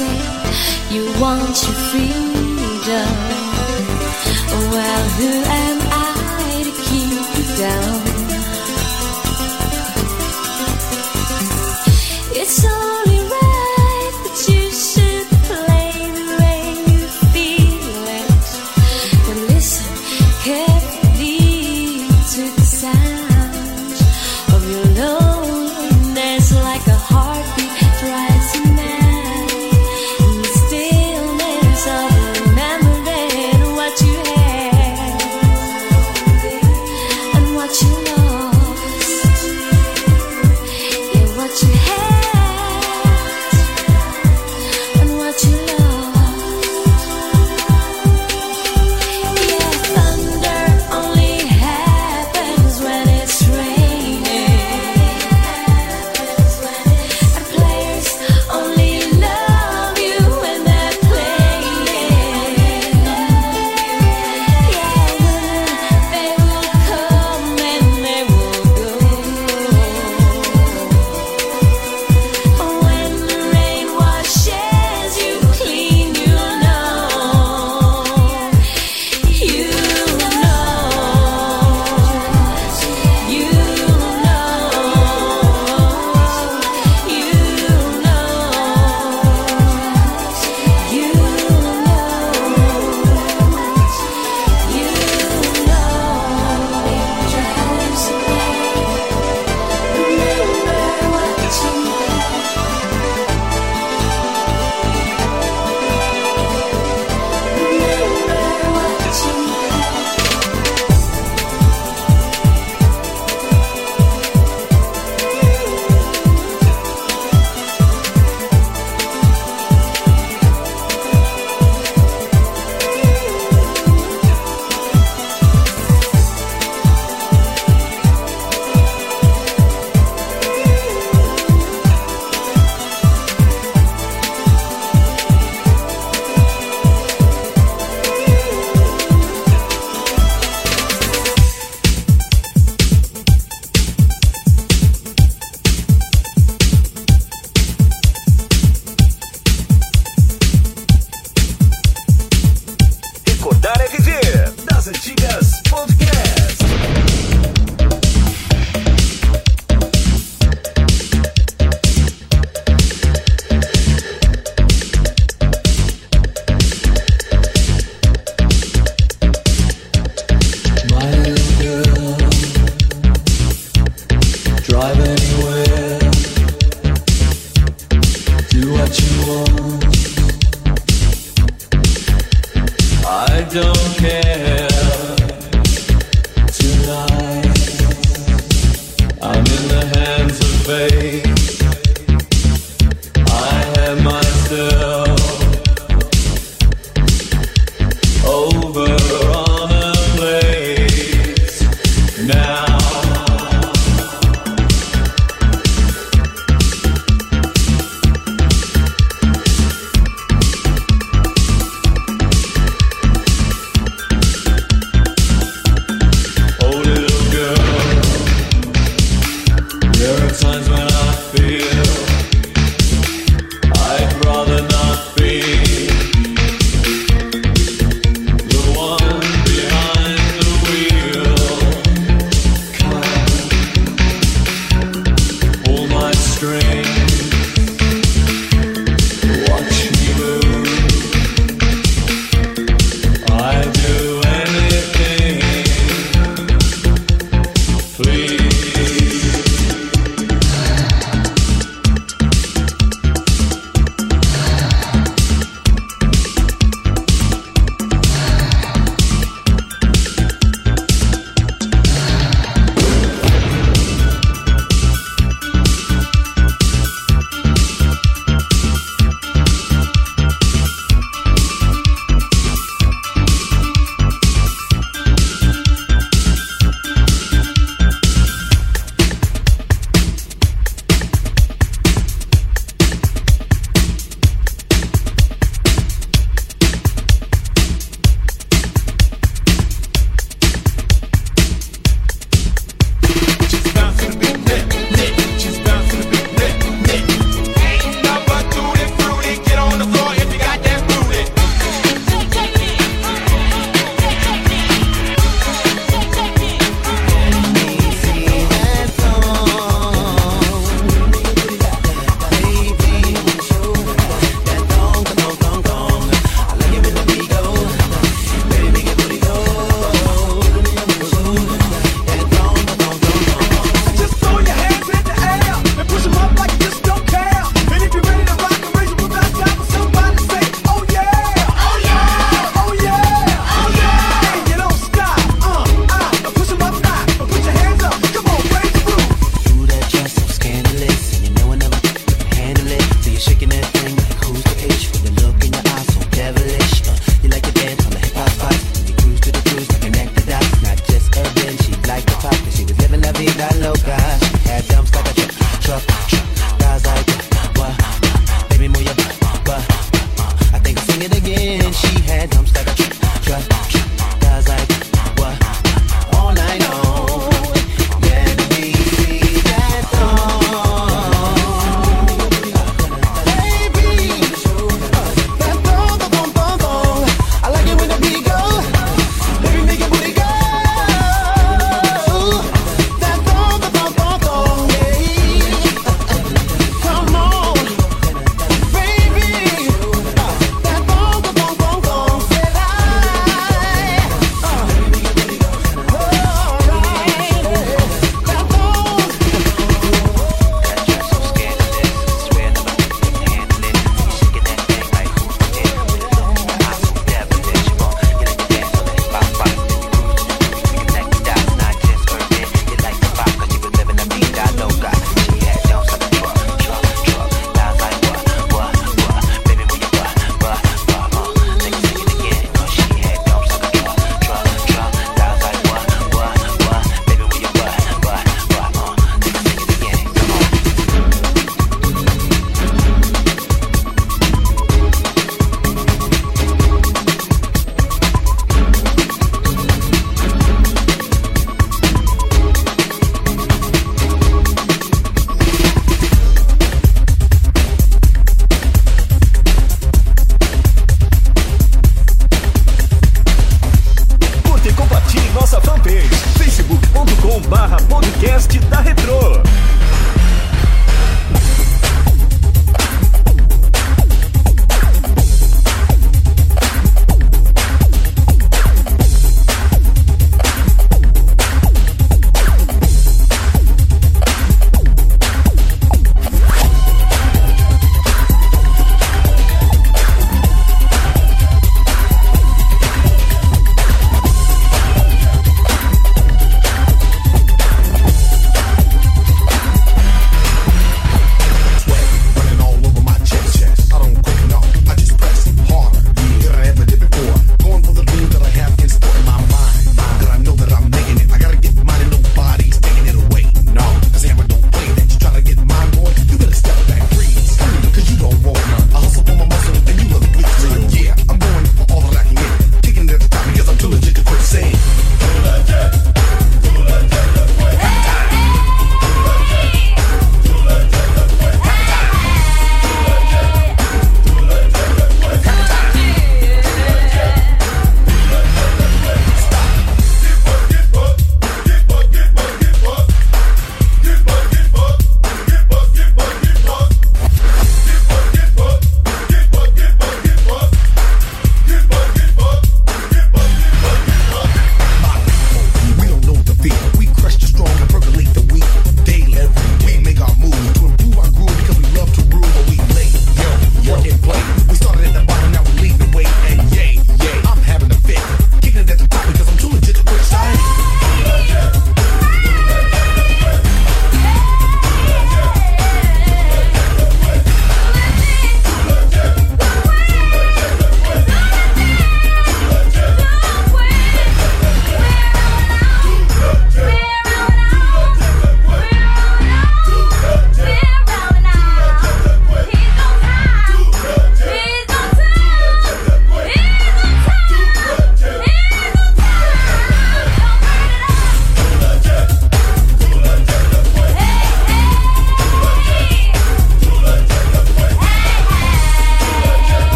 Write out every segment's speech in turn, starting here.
reason you want your freedom. Well, who am I to keep you down? It's all Gotta get don't care.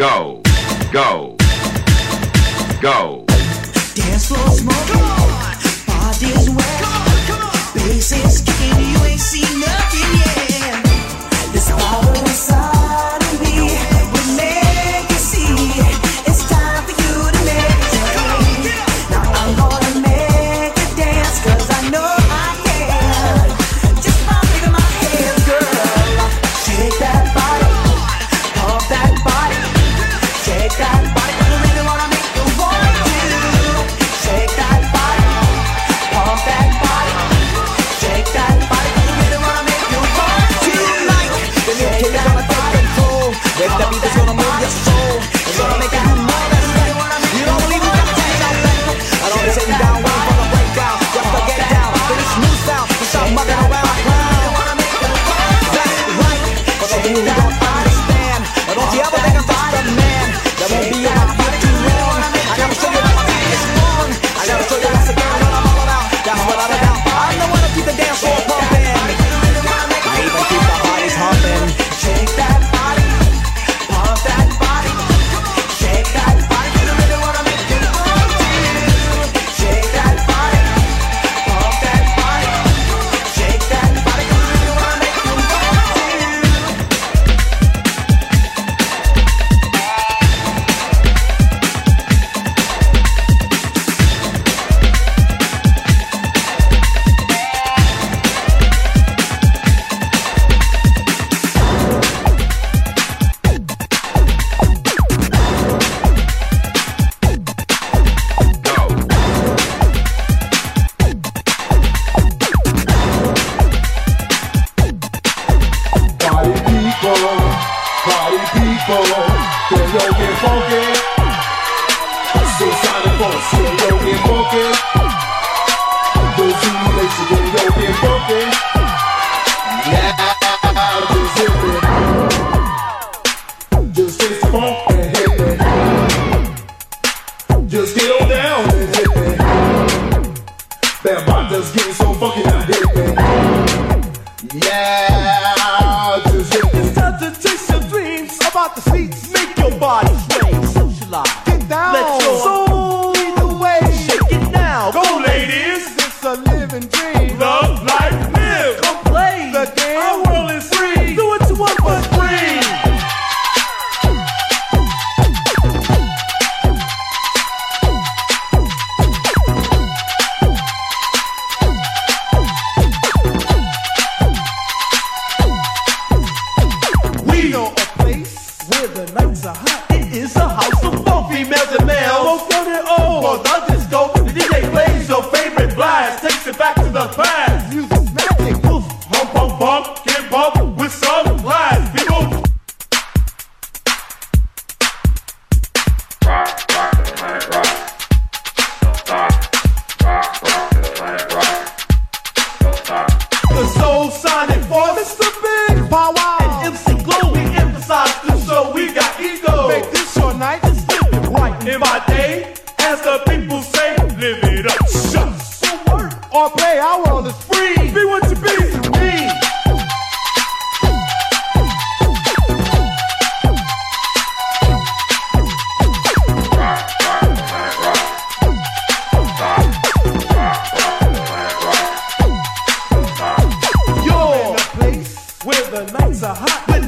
go, go, go. Dance floor smoke, come on. Wet, come on, come on. Bass is kicking, you ain't seen nothing.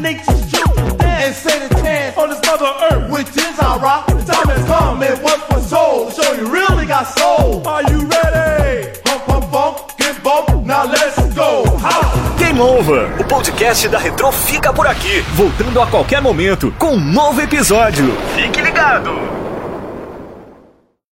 nature's children and say the chance on this mother earth, which is our rock. The time has come, for soul. You really got soul. Are you ready? Get bump. Now let's go. Game Over. O podcast da Retro fica por aqui, voltando a qualquer momento com um novo episódio. Fique ligado.